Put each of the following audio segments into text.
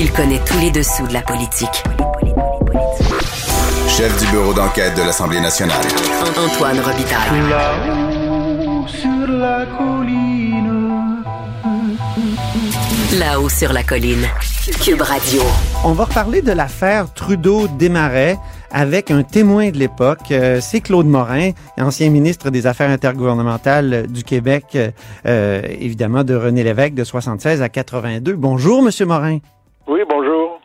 Il connaît tous les dessous de la politique. Chef du bureau d'enquête de l'Assemblée nationale. Antoine Robitaille. Là-haut sur la colline. Là-haut sur la colline. Cube Radio. On va reparler de l'affaire Trudeau-Desmarais avec un témoin de l'époque. Euh, c'est Claude Morin, ancien ministre des Affaires intergouvernementales du Québec, euh, évidemment de René Lévesque de 76 à 82. Bonjour, Monsieur Morin. Oui, bonjour.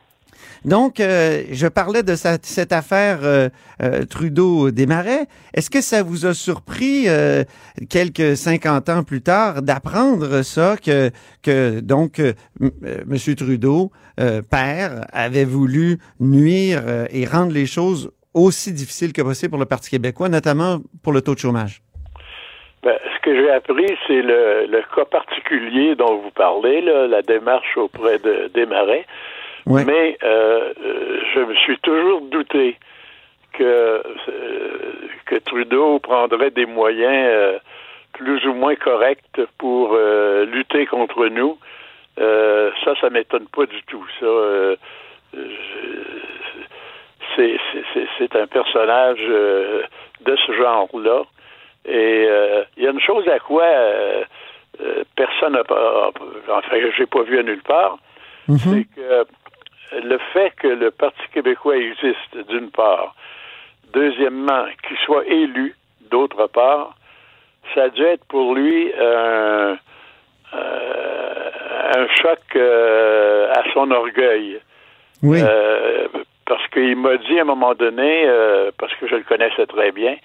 Donc, euh, je parlais de sa- cette affaire euh, euh, Trudeau-Desmarais. Est-ce que ça vous a surpris, euh, quelques 50 ans plus tard, d'apprendre ça, que, que donc, euh, m-. Trudeau, euh, père, avait voulu nuire euh, et rendre les choses aussi difficiles que possible pour le Parti québécois, notamment pour le taux de chômage? Ben, que j'ai appris, c'est le, le cas particulier dont vous parlez, là, la démarche auprès de Desmarais. Ouais. Mais euh, euh, je me suis toujours douté que, euh, que Trudeau prendrait des moyens euh, plus ou moins corrects pour euh, lutter contre nous. Euh, ça, ça m'étonne pas du tout. Ça, euh, c'est, un personnage euh, de ce genre-là. Et euh, il y a une chose à quoi euh, euh, personne n'a pas, enfin, j'ai pas vu à nulle part, c'est que le fait que le Parti québécois existe, d'une part, deuxièmement, qu'il soit élu, d'autre part, ça a dû être pour lui un, un choc à son orgueil. Oui. Parce qu'il m'a dit à un moment donné, euh, parce que je le connaissais très bien,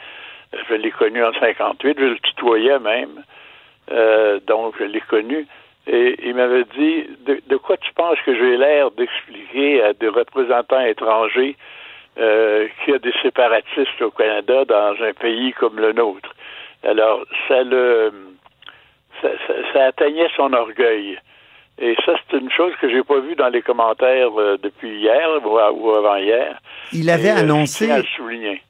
je l'ai connu en 58, je le tutoyais même, euh, donc je l'ai connu, et il m'avait dit, de, de quoi tu penses que j'ai l'air d'expliquer à des représentants étrangers euh, qu'il y a des séparatistes au Canada dans un pays comme le nôtre? Alors, ça le... ça, ça, ça atteignait son orgueil. Et ça, c'est une chose que j'ai pas vue dans les commentaires euh, depuis hier ou, ou avant-hier. Il avait Et, euh, annoncé... à le souligner.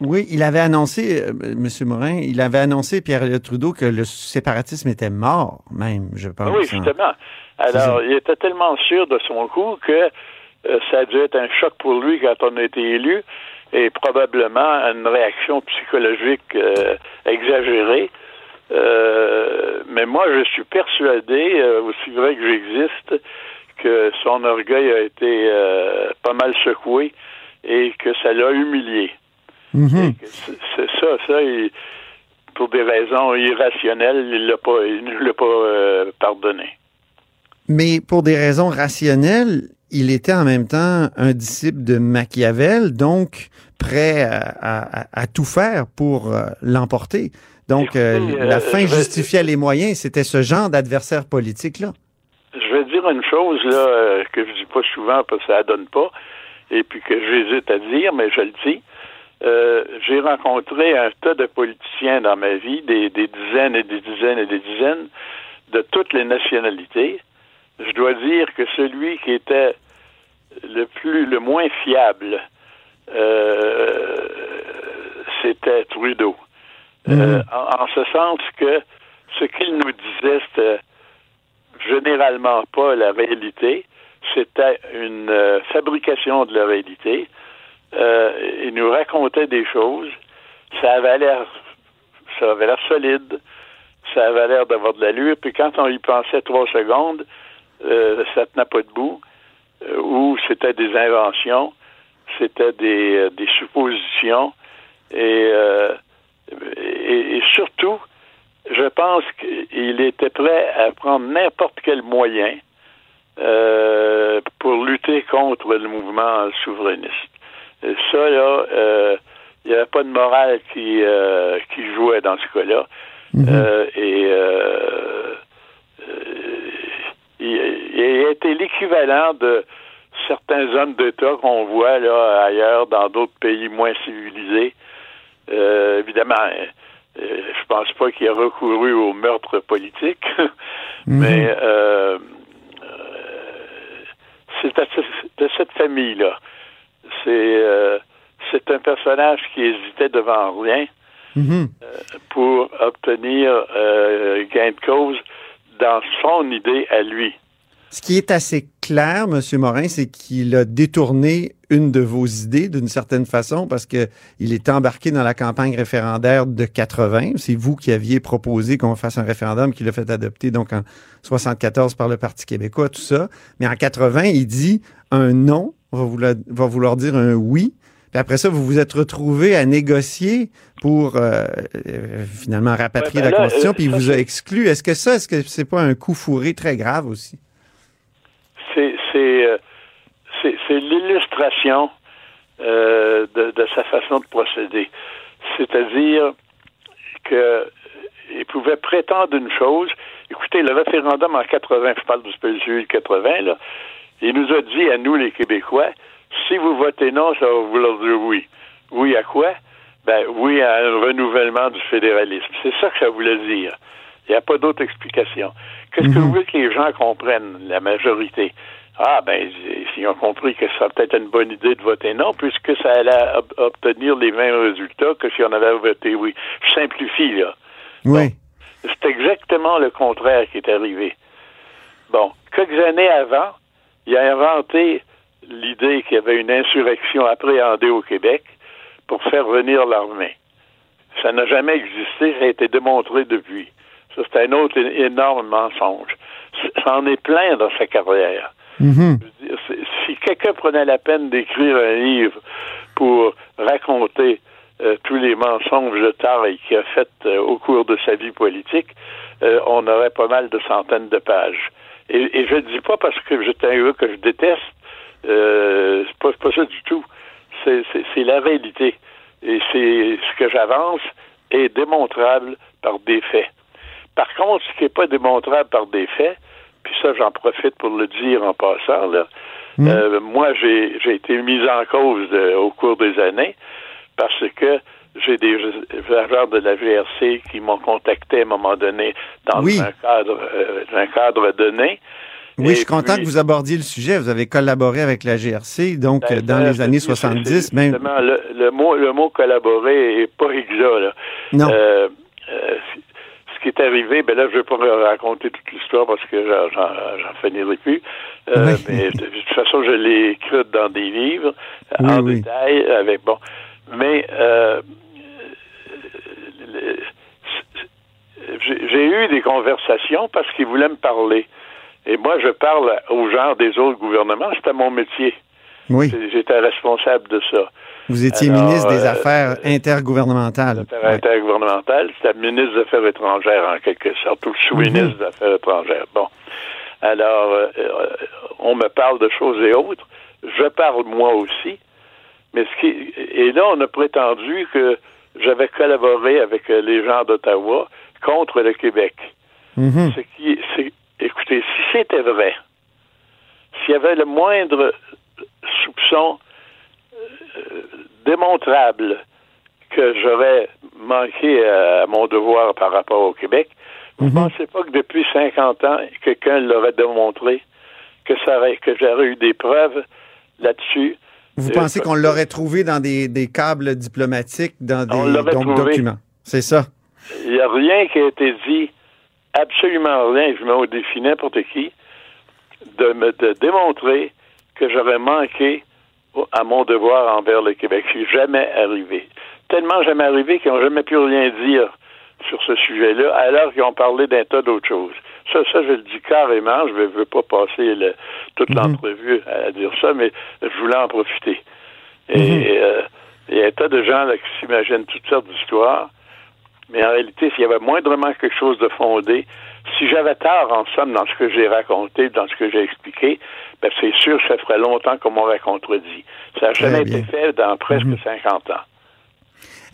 Oui, il avait annoncé, euh, M. Morin, il avait annoncé, Pierre Trudeau, que le séparatisme était mort, même, je pense. oui, hein. justement. Alors, il était tellement sûr de son coup que euh, ça a dû être un choc pour lui quand on a été élu et probablement une réaction psychologique euh, exagérée. Mais moi, je suis persuadé, aussi vrai que j'existe, que son orgueil a été pas mal secoué et que ça l'a humilié. Mhm. C'est ça, ça, il- pour des raisons irrationnelles, il l'a pas, il ne l'a pas euh, pardonné. Mais pour des raisons rationnelles, il était en même temps un disciple de Machiavel, donc prêt à, à- à tout faire pour euh, l'emporter. Donc, euh, Écoutez, la fin vais- justifiait les moyens. C'était ce genre d'adversaire politique-là. Je vais dire une chose là que je dis pas souvent parce que ça donne pas, et puis que j'hésite à dire, mais je le dis. Euh, j'ai rencontré un tas de politiciens dans ma vie, des, des dizaines et des dizaines et des dizaines, de toutes les nationalités. Je dois dire que celui qui était le plus, le moins fiable, euh, c'était Trudeau. Euh, en, en ce sens que ce qu'il nous disait, c'était généralement pas la réalité. C'était une fabrication de la réalité. Euh, il nous racontait des choses. Ça avait l'air, ça avait l'air solide. Ça avait l'air d'avoir de l'allure. Puis quand on y pensait trois secondes, euh, ça tenait pas debout. Euh, ou c'était des inventions, c'était des, des suppositions. Et, surtout, je pense qu'il était prêt à prendre n'importe quel moyen pour lutter contre le mouvement souverainiste. Et ça, là, euh, il n'y avait pas de morale qui, euh, qui jouait dans ce cas-là. Euh, et euh, euh, il, été l'équivalent de certains hommes d'État qu'on voit là ailleurs dans d'autres pays moins civilisés. Euh, évidemment, euh, je pense pas qu'il a recouru au meurtre politique, mais euh, c'est de cette famille-là. C'est c'est un personnage qui hésitait devant rien Mhm. pour obtenir gain de cause dans son idée à lui. Ce qui est assez clair, M. Morin, c'est qu'il a détourné une de vos idées d'une certaine façon parce que il est embarqué dans la campagne référendaire de 80. C'est vous qui aviez proposé qu'on fasse un référendum qui l'a fait adopter donc en 74 par le Parti québécois, tout ça. Mais en 80, il dit un non va vouloir, va vouloir dire un oui. Puis après ça, vous vous êtes retrouvé à négocier pour euh, euh, finalement rapatrier Ouais, ben la Constitution, euh, puis il vous a exclu. Est-ce que ça, est-ce que c'est pas un coup fourré très grave aussi? C'est euh, c'est l'illustration euh, de, de sa façon de procéder. C'est-à-dire que il pouvait prétendre une chose. Écoutez, le référendum en 80, je parle du celui de 80, là, il nous a dit à nous, les Québécois, si vous votez non, ça va vouloir dire oui. Oui à quoi? Ben oui à un renouvellement du fédéralisme. C'est ça que ça voulait dire. Il n'y a pas d'autre explication. Qu'est-ce que vous voulez que les gens comprennent, la majorité? Ah, ben, ils ont compris que ça serait peut-être une bonne idée de voter non, puisque ça allait ob- obtenir les mêmes résultats que si on avait voté oui. Je simplifie, là. Oui. C'est exactement le contraire qui est arrivé. Bon, quelques années avant, il a inventé l'idée qu'il y avait une insurrection appréhendée au Québec pour faire venir l'armée. Ça n'a jamais existé, ça a été démontré depuis. Ça, c'est un autre énorme mensonge. Ça en est plein dans sa carrière. Mhm. Si quelqu'un prenait la peine d'écrire un livre pour raconter euh, tous les mensonges de taille qu'il a fait euh, au cours de sa vie politique, euh, on aurait pas mal de centaines de pages. Et, je ne dis pas parce que j'étais un que je déteste, c'est pas, pas ça du tout. C'est la réalité. Et c'est ce que j'avance est démontrable par des faits. Par contre, ce qui n'est pas démontrable par des faits, puis ça, j'en profite pour le dire en passant, là, euh, moi, j'ai, j'ai été mis en cause au cours des années parce que j'ai des agents de la GRC qui m'ont contacté à un moment donné dans Oui. un cadre euh, un cadre donné. Oui, Et je suis content que vous abordiez le sujet. Vous avez collaboré avec la GRC, donc Ben, dans les années c'est- 70, c'est même. Le, le mot, le mot collaborer est pas exact, là. Non. Euh, euh, qui est arrivé, ben là, je vais pas raconter toute l'histoire parce que j'en, finirai plus. Euh, Oui. Mais de, toute façon, je l'ai écrite dans des livres Oui, en oui. détail avec bon. Mais euh, j'ai eu des conversations parce qu'ils voulaient me parler. Et moi, je parle aux gens des autres gouvernements. C'était mon métier. Oui, J'étais responsable de ça. vous étiez Alors, ministre des euh, Affaires intergouvernementales. Affaires Ouais. intergouvernementales, c'était ministre des Affaires étrangères en quelque sorte, ou sous-ministre des Affaires étrangères. Bon. Alors, euh, euh, on me parle de choses et autres. Je parle moi aussi. Mais ce qui et là, on a prétendu que j'avais collaboré avec euh, les gens d'Ottawa contre le Québec. Mhm. Ce qui, écoutez, si c'était vrai, s'il y avait le moindre soupçon euh, démontrable que j'aurais manqué à mon devoir par rapport au Québec, vous ne pensez pas que depuis 50 ans, quelqu'un l'aurait démontré, que, ça aurait, que j'aurais eu des preuves là-dessus? Vous Euh, pensez qu'on l'aurait trouvé dans des, des câbles diplomatiques, dans des donc, documents? C'est ça. Il n'y a rien qui a été dit, absolument rien, je mets au défi n'importe qui, de me de démontrer que j'aurais manqué à mon devoir envers le Québec. C'est jamais arrivé. Tellement jamais arrivé qu'ils n'ont jamais pu rien dire sur ce sujet-là, alors qu'ils ont parlé d'un tas d'autres choses. Ça, ça, je le dis carrément. Je ne veux pas passer le- toute l'entrevue à dire ça, mais je voulais en profiter. Et euh, il y a un tas de gens là, qui s'imaginent toutes sortes d'histoires. Mais en réalité, s'il y avait moindrement quelque chose de fondé, si j'avais tort, en somme, dans ce que j'ai raconté, dans ce que j'ai expliqué, ben c'est sûr que ça ferait longtemps qu'on m'aurait contredit. Ça n'a jamais été fait dans presque 50 ans.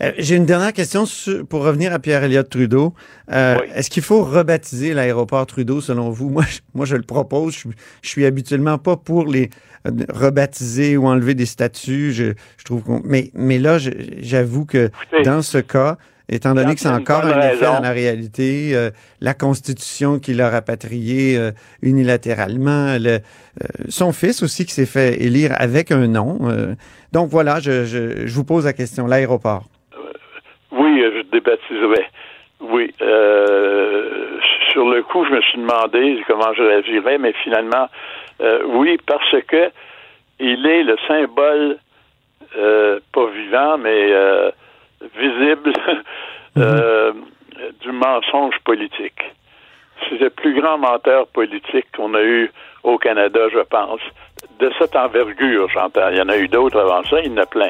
Euh, J'ai une dernière question sur- pour revenir à Pierre-Éliott Trudeau. Euh, Oui. Est-ce qu'il faut rebaptiser l'aéroport Trudeau selon vous? Moi, je, moi, je le propose. Je, je suis habituellement pas pour les euh, rebaptiser ou enlever des statuts. Je, je trouve qu'on, mais, mais là, j'avoue que Écoutez, dans ce cas, étant donné que c'est encore un effet dans la réalité, euh, la Constitution qui l'a rapatrié euh, unilatéralement, le, euh, son fils aussi qui s'est fait élire avec un nom. donc voilà, je, je, je vous pose la question. L'aéroport. Oui, je débaptiserais. Oui. Sur le coup, je me suis demandé comment je réagirais, mais finalement, oui, parce que il est le symbole, pas vivant, mais visible euh, du mensonge politique. C'est le plus grand menteur politique qu'on a eu au Canada, je pense. De cette envergure, j'entends. Il y en a eu d'autres avant ça, il y en a plein.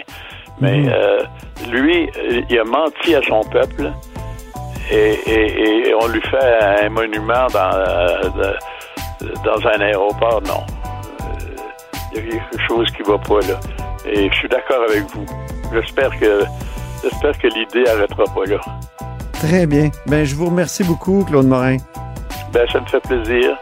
Mais euh, lui, il a menti à son peuple et, et- et on lui fait un monument dans, euh, dans un aéroport. Non. Il y a quelque chose qui va pas là. Et je suis d'accord avec vous. J'espère que j'espère que l'idée arrêtera pas là. Très bien. Ben, je vous remercie beaucoup, Claude Morin. Ben, ça me fait plaisir.